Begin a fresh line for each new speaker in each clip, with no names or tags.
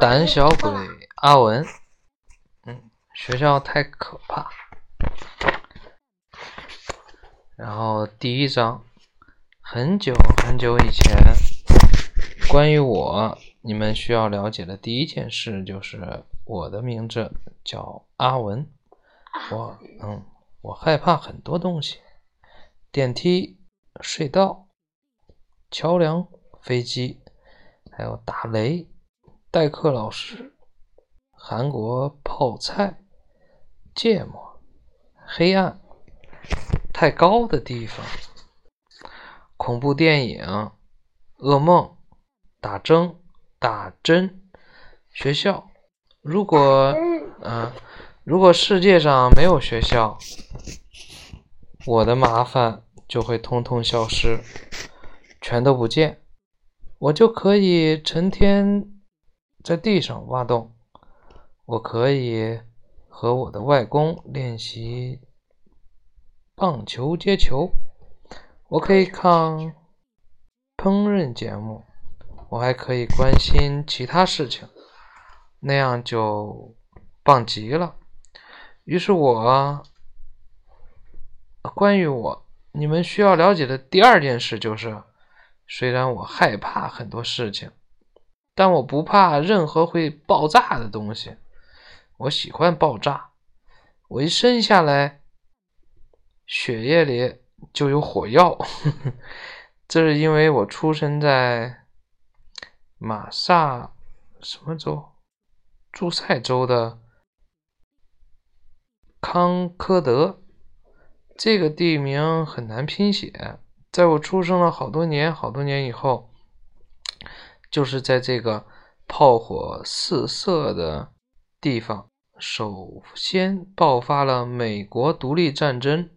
胆小鬼阿文，嗯，学校太可怕。然后第一章，很久很久以前，关于我，你们需要了解的第一件事就是我的名字叫阿文。我，嗯，我害怕很多东西，电梯、隧道、桥梁、飞机，还有打雷。代课老师，韩国泡菜，芥末，黑暗，太高的地方，恐怖电影，噩梦，打针，打针，学校。如果，嗯，如果世界上没有学校，我的麻烦就会通通消失，全都不见，我就可以成天。在地上挖洞，我可以和我的外公练习棒球接球，我可以看烹饪节目，我还可以关心其他事情，那样就棒极了。于是我关于我，你们需要了解的第二件事就是，虽然我害怕很多事情。但我不怕任何会爆炸的东西，我喜欢爆炸。我一生下来，血液里就有火药，这是因为我出生在马萨什么州？驻塞州的康科德。这个地名很难拼写，在我出生了好多年、好多年以后。就是在这个炮火四射的地方，首先爆发了美国独立战争。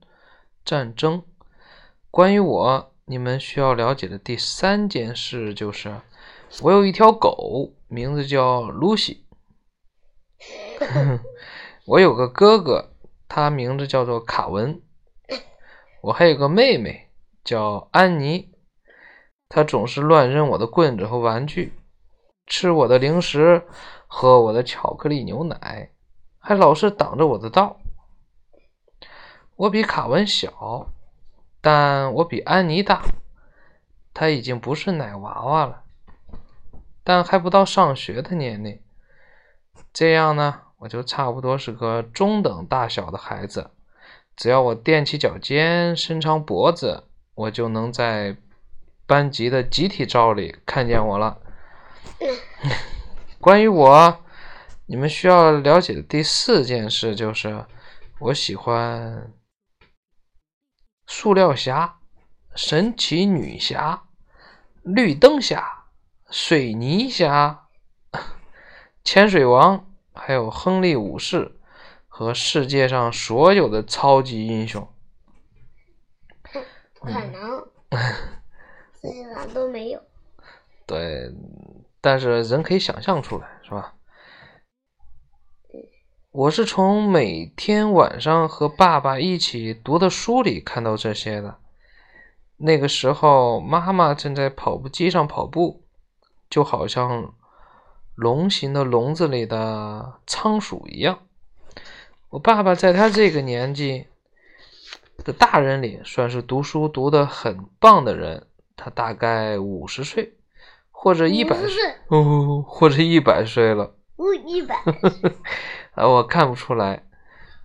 战争。关于我，你们需要了解的第三件事就是，我有一条狗，名字叫露西。我有个哥哥，他名字叫做卡文。我还有个妹妹，叫安妮。他总是乱扔我的棍子和玩具，吃我的零食，喝我的巧克力牛奶，还老是挡着我的道。我比卡文小，但我比安妮大。他已经不是奶娃娃了，但还不到上学的年龄。这样呢，我就差不多是个中等大小的孩子。只要我踮起脚尖，伸长脖子，我就能在。班级的集体照里看见我了。关于我，你们需要了解的第四件事就是，我喜欢塑料侠、神奇女侠、绿灯侠、水泥侠、潜水王，还有亨利武士和世界上所有的超级英雄。
不可能。世界上都没有。
对，但是人可以想象出来，是吧？我是从每天晚上和爸爸一起读的书里看到这些的。那个时候，妈妈正在跑步机上跑步，就好像龙形的笼子里的仓鼠一样。我爸爸在他这个年纪的大人里，算是读书读的很棒的人。他大概五十岁，或者一百岁，哦，或者一百岁了。
哦，一百。
啊，我看不出来。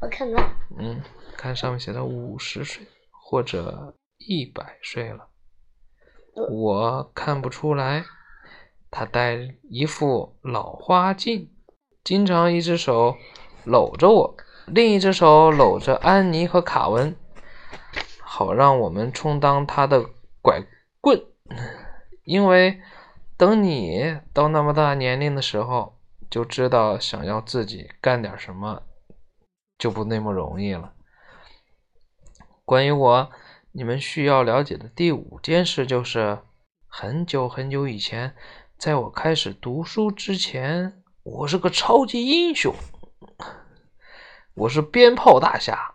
我看看。
嗯，看上面写的五十岁或者一百岁了。我看不出来。他戴一副老花镜，经常一只手搂着我，另一只手搂着安妮和卡文，好让我们充当他的拐。棍，因为等你到那么大年龄的时候，就知道想要自己干点什么就不那么容易了。关于我，你们需要了解的第五件事就是：很久很久以前，在我开始读书之前，我是个超级英雄，我是鞭炮大侠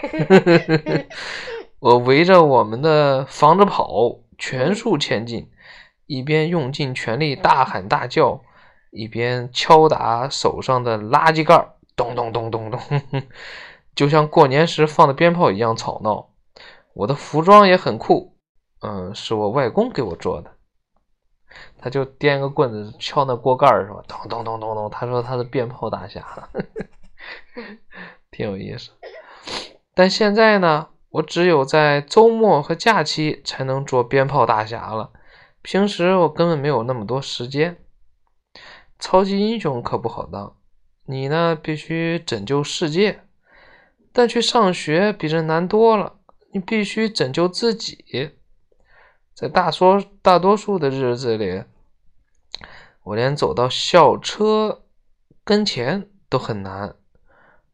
我围着我们的房子跑。全速前进，一边用尽全力大喊大叫，一边敲打手上的垃圾盖，咚咚咚咚咚，就像过年时放的鞭炮一样吵闹。我的服装也很酷，嗯，是我外公给我做的。他就掂个棍子敲那锅盖儿是吧？咚咚咚咚咚。他说他是鞭炮大侠，挺有意思。但现在呢，我只有在周末和假期才能做鞭炮大侠了。平时我根本没有那么多时间。超级英雄可不好当，你呢必须拯救世界，但去上学比这难多了。你必须拯救自己。在大说大多数的日子里，我连走到校车跟前都很难。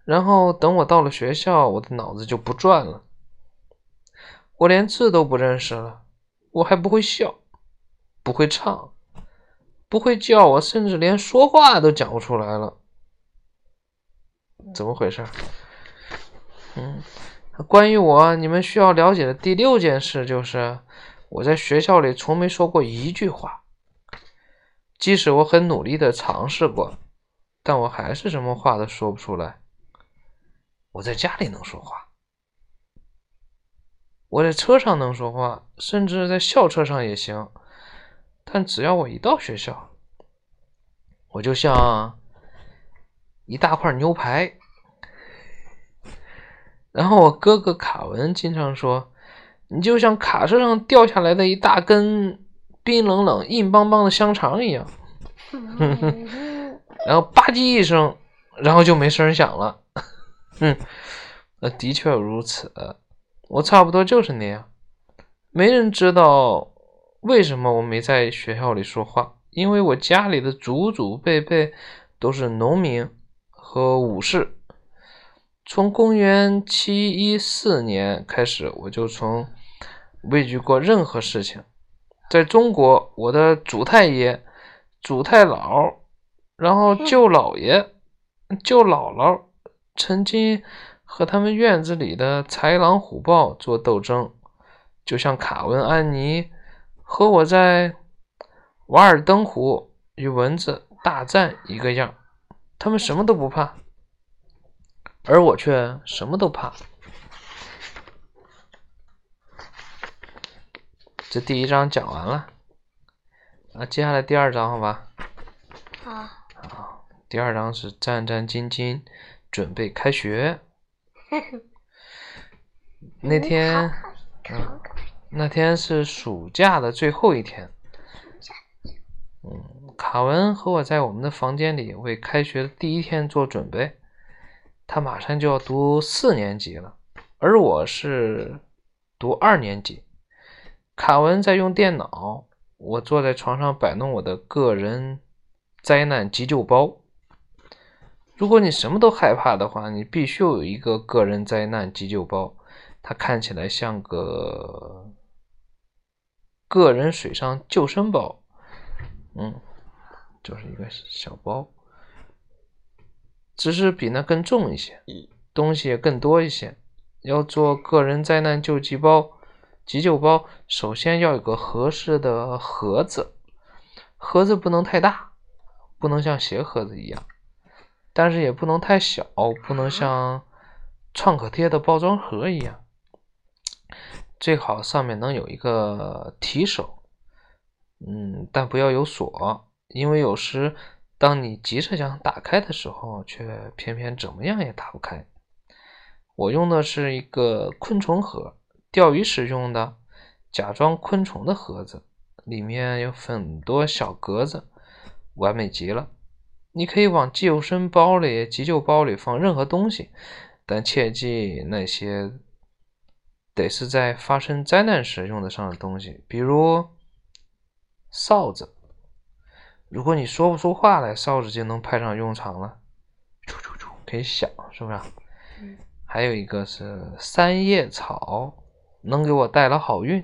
然后等我到了学校，我的脑子就不转了。我连字都不认识了，我还不会笑，不会唱，不会叫，我甚至连说话都讲不出来了。怎么回事？嗯，关于我，你们需要了解的第六件事就是。我在学校里从没说过一句话，即使我很努力的尝试过，但我还是什么话都说不出来。我在家里能说话，我在车上能说话，甚至在校车上也行。但只要我一到学校，我就像一大块牛排。然后我哥哥卡文经常说。你就像卡车上掉下来的一大根冰冷冷、硬邦邦的香肠一样，然后吧唧一声，然后就没声响了。嗯，那的确如此，我差不多就是那样。没人知道为什么我没在学校里说话，因为我家里的祖祖辈辈都是农民和武士。从公元七一四年开始，我就从。畏惧过任何事情，在中国，我的祖太爷、祖太姥，然后舅姥爷、舅姥姥，曾经和他们院子里的豺狼虎豹做斗争，就像卡文安妮和我在瓦尔登湖与蚊子大战一个样，他们什么都不怕，而我却什么都怕。这第一章讲完了，啊，接下来第二章好吧？
好。
好，第二章是战战兢兢准备开学。那天，嗯，那天是暑假的最后一天。嗯，卡文和我在我们的房间里为开学的第一天做准备。他马上就要读四年级了，而我是读二年级。卡文在用电脑，我坐在床上摆弄我的个人灾难急救包。如果你什么都害怕的话，你必须有一个个人灾难急救包。它看起来像个个人水上救生包，嗯，就是一个小包，只是比那更重一些，东西也更多一些。要做个人灾难救济包。急救包首先要有个合适的盒子，盒子不能太大，不能像鞋盒子一样，但是也不能太小，不能像创可贴的包装盒一样。最好上面能有一个提手，嗯，但不要有锁，因为有时当你急着想打开的时候，却偏偏怎么样也打不开。我用的是一个昆虫盒。钓鱼时用的假装昆虫的盒子，里面有很多小格子，完美极了。你可以往救生包里、急救包里放任何东西，但切记那些得是在发生灾难时用得上的东西，比如哨子。如果你说不出话来，哨子就能派上用场了。啾啾啾，可以响，是不是？嗯。还有一个是三叶草。能给我带来好运，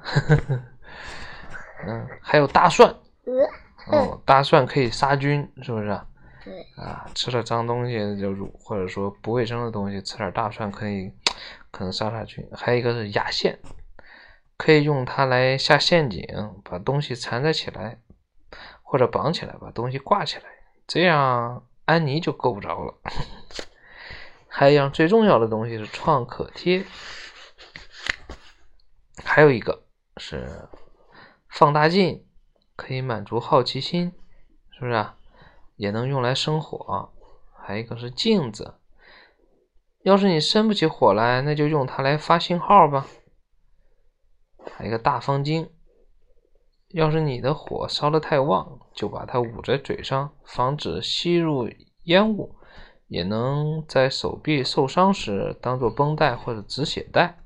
嗯，还有大蒜，哦，大蒜可以杀菌，是不是？
对。
啊，吃了脏东西就或者说不卫生的东西，吃点大蒜可以，可能杀杀菌。还有一个是压线，可以用它来下陷阱，把东西缠在起来，或者绑起来，把东西挂起来，这样安妮就够不着了。还有一样最重要的东西是创可贴，还有一个是放大镜，可以满足好奇心，是不是啊？也能用来生火。还有一个是镜子，要是你生不起火来，那就用它来发信号吧。还有一个大方巾，要是你的火烧得太旺，就把它捂在嘴上，防止吸入烟雾。也能在手臂受伤时当做绷带或者止血带，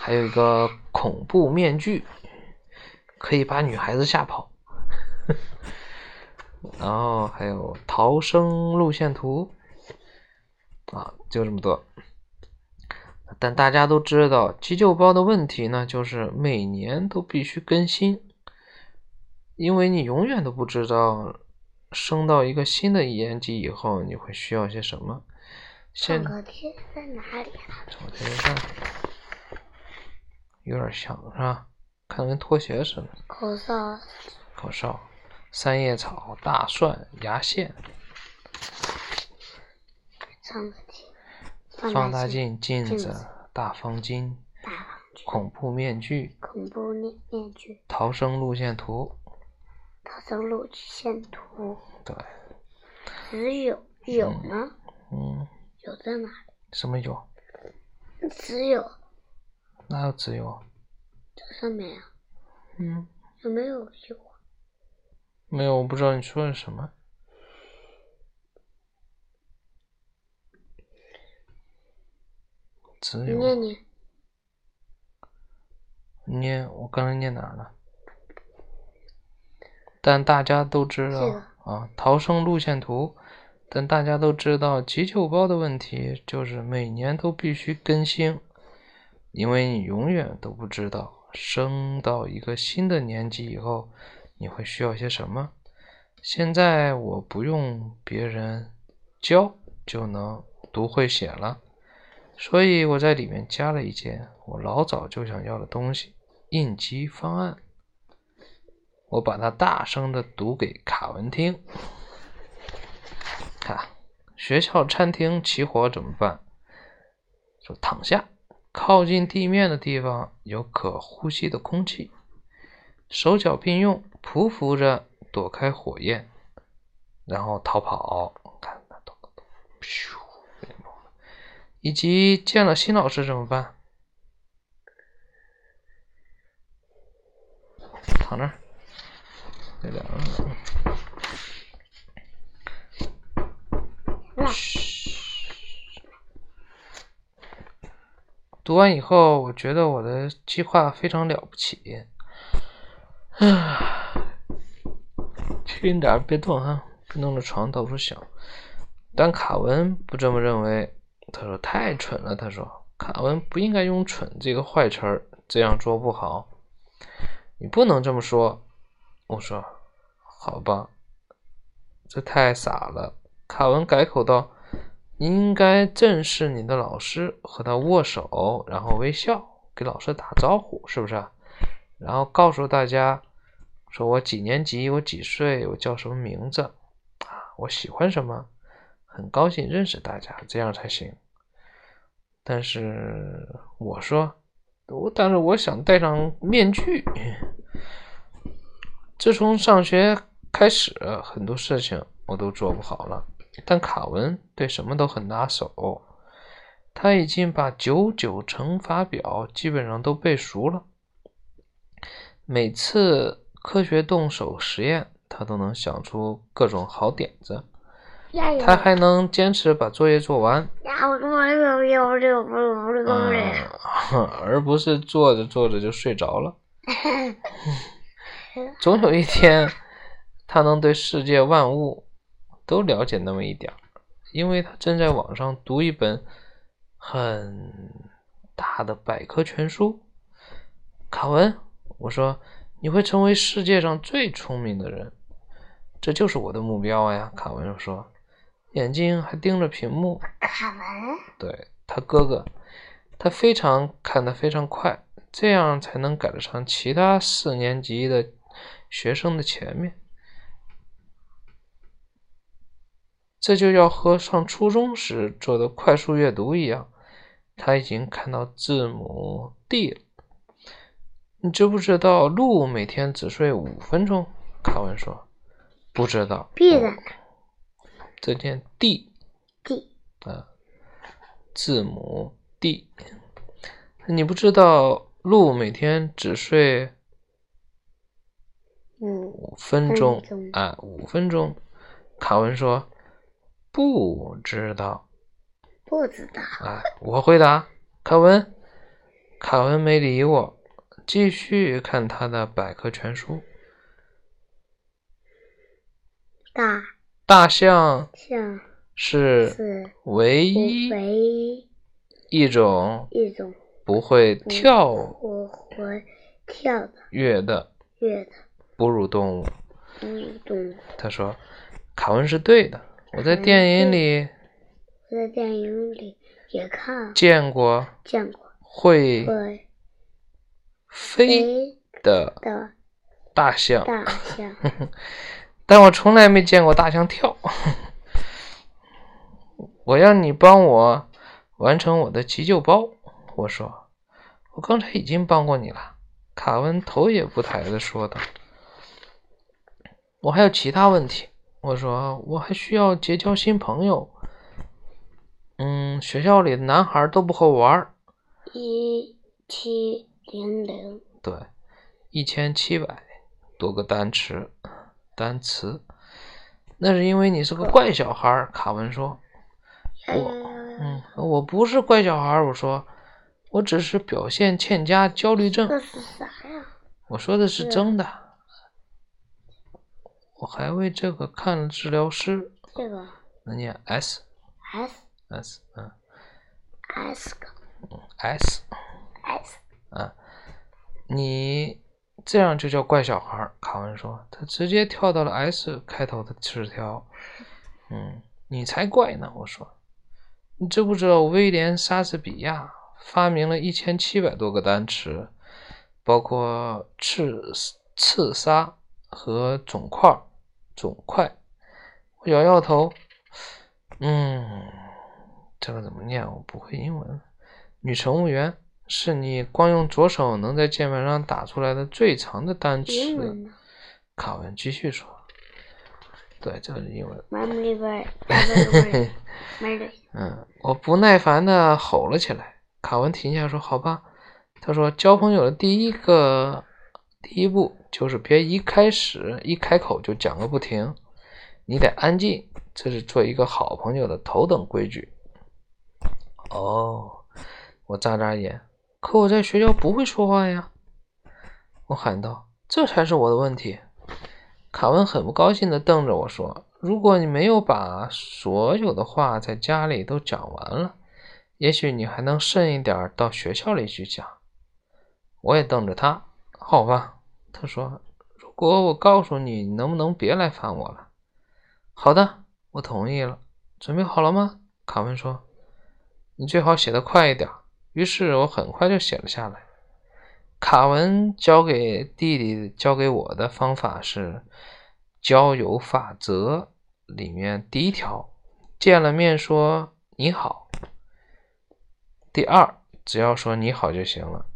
还有一个恐怖面具，可以把女孩子吓跑。然后还有逃生路线图，啊，就这么多。但大家都知道，急救包的问题呢，就是每年都必须更新，因为你永远都不知道。升到一个新的年级以后，你会需要些什么？
创可贴在哪里啊？
有点像是吧？看跟拖鞋似的。
口哨。
口哨。三叶草、大蒜、牙线。放大镜、镜子、大方巾。
大方巾。
恐怖面具。
恐怖面面具。
逃生路线图。
逃生路线图。
对。
只有有呢？
嗯。
有在哪里？
什么有？
只有。
哪有只有？
这上面啊。
嗯。
有没有有？
没有，我不知道你说的什么。只有。
念念。
念，我刚才念哪儿了？但大家都知道啊，逃生路线图。但大家都知道，急救包的问题就是每年都必须更新，因为你永远都不知道升到一个新的年级以后你会需要些什么。现在我不用别人教就能读会写了，所以我在里面加了一件我老早就想要的东西——应急方案。我把它大声的读给卡文听。看，学校餐厅起火怎么办？说躺下，靠近地面的地方有可呼吸的空气，手脚并用，匍匐着躲开火焰，然后逃跑。看，咚咚咚，咻，以及见了新老师怎么办？躺那儿。嘘。读完以后，我觉得我的计划非常了不起。唉，轻点，别动哈，别弄着床到处响。但卡文不这么认为，他说太蠢了。他说卡文不应该用“蠢”这个坏词儿，这样做不好。你不能这么说。我说：“好吧，这太傻了。”卡文改口道：“应该正视你的老师，和他握手，然后微笑，给老师打招呼，是不是？然后告诉大家，说我几年级，我几岁，我叫什么名字，啊，我喜欢什么，很高兴认识大家，这样才行。但是我说，我但是我想戴上面具。”自从上学开始，很多事情我都做不好了。但卡文对什么都很拿手，他已经把九九乘法表基本上都背熟了。每次科学动手实验，他都能想出各种好点子。他还能坚持把作业做完，而不是做着做着就睡着了。总有一天，他能对世界万物都了解那么一点儿，因为他正在网上读一本很大的百科全书。卡文，我说你会成为世界上最聪明的人，这就是我的目标呀。卡文说，眼睛还盯着屏幕。
卡文，
对他哥哥，他非常看得非常快，这样才能赶得上其他四年级的。学生的前面，这就要和上初中时做的快速阅读一样。他已经看到字母 D 了。你知不知道鹿每天只睡五分钟？卡文说：“不知道。”
B 在哪
这件
D？D
啊，字母 D。你不知道鹿每天只睡
五
五分钟
分钟
啊，五分钟。卡文说：“不知道。
不知道。”
啊，我回答。卡文，卡文没理我，继续看他的百科全书。
大
大象
象
是
是
唯一
唯
一种
一种
不会跳
不会跳的
跃的
跃的
哺乳动物。
哺乳动物。
他说：“卡文是对的，我在电影里
我在电影里也看
见过
见过
会
会
飞
飞
的
的
大象，
大象。
但我从来没见过大象跳。我让你帮我完成我的急救包。”我说：“我刚才已经帮过你了。”卡文头也不抬的说道。“我还有其他问题。”我说：“我还需要结交新朋友。嗯，学校里的男孩都不和我玩儿。
一七零零
对，一千七百多个单词，单词。那是因为你是个怪小孩儿。”卡文说。我嗯，我不是怪小孩儿，我说，我只是表现欠佳焦虑症。
这是啥呀？
我说的是真的。我还为这个看了治疗师，
这个
那念 S
S
S 嗯
s。嗯
S
S
你这样就叫怪小孩儿。卡文说，他直接跳到了 S 开头的词条。嗯，你才怪呢！我说，你知不知道威廉·莎士比亚发明了一千七百多个单词，包括刺刺杀和肿块、肿块。我摇摇头，嗯，这个怎么念？我不会英文。女乘务员是你光用左手能在键盘上打出来的最长的单词。卡文继续说：“对，这是英文。嗯，我不耐烦的吼了起来。卡文停下说：“好吧。”他说：“交朋友的第一个第一步就是别一开始一开口就讲个不停，你得安静，这是做一个好朋友的头等规矩。”哦，我眨眨眼，可我在学校不会说话呀！我喊道：“这才是我的问题。”卡文很不高兴地瞪着我说：“如果你没有把所有的话在家里都讲完了，也许你还能慎一点到学校里去讲。”我也瞪着他。好吧，他说：“如果我告诉你，你能不能别来烦我了？”好的，我同意了。准备好了吗？卡文说：“你最好写得快一点。”于是我很快就写了下来。卡文教给弟弟教给我的方法是交友法则里面第一条：见了面说你好。第二，只要说你好就行了。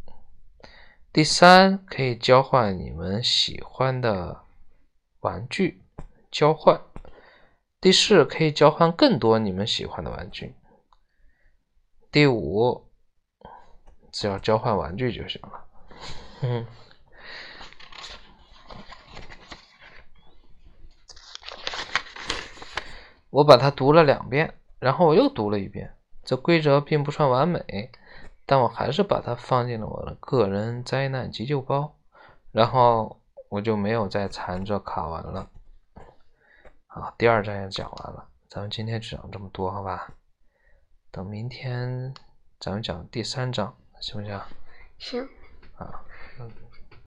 第三，可以交换你们喜欢的玩具，交换。第四，可以交换更多你们喜欢的玩具。第五，只要交换玩具就行了。嗯，我把它读了两遍，然后我又读了一遍。这规则并不算完美，但我还是把它放进了我的个人灾难急救包。然后我就没有再缠着卡文了。好，第二章也讲完了，咱们今天只讲这么多，好吧？等明天咱们讲第三章，行不行？
行。
啊，嗯。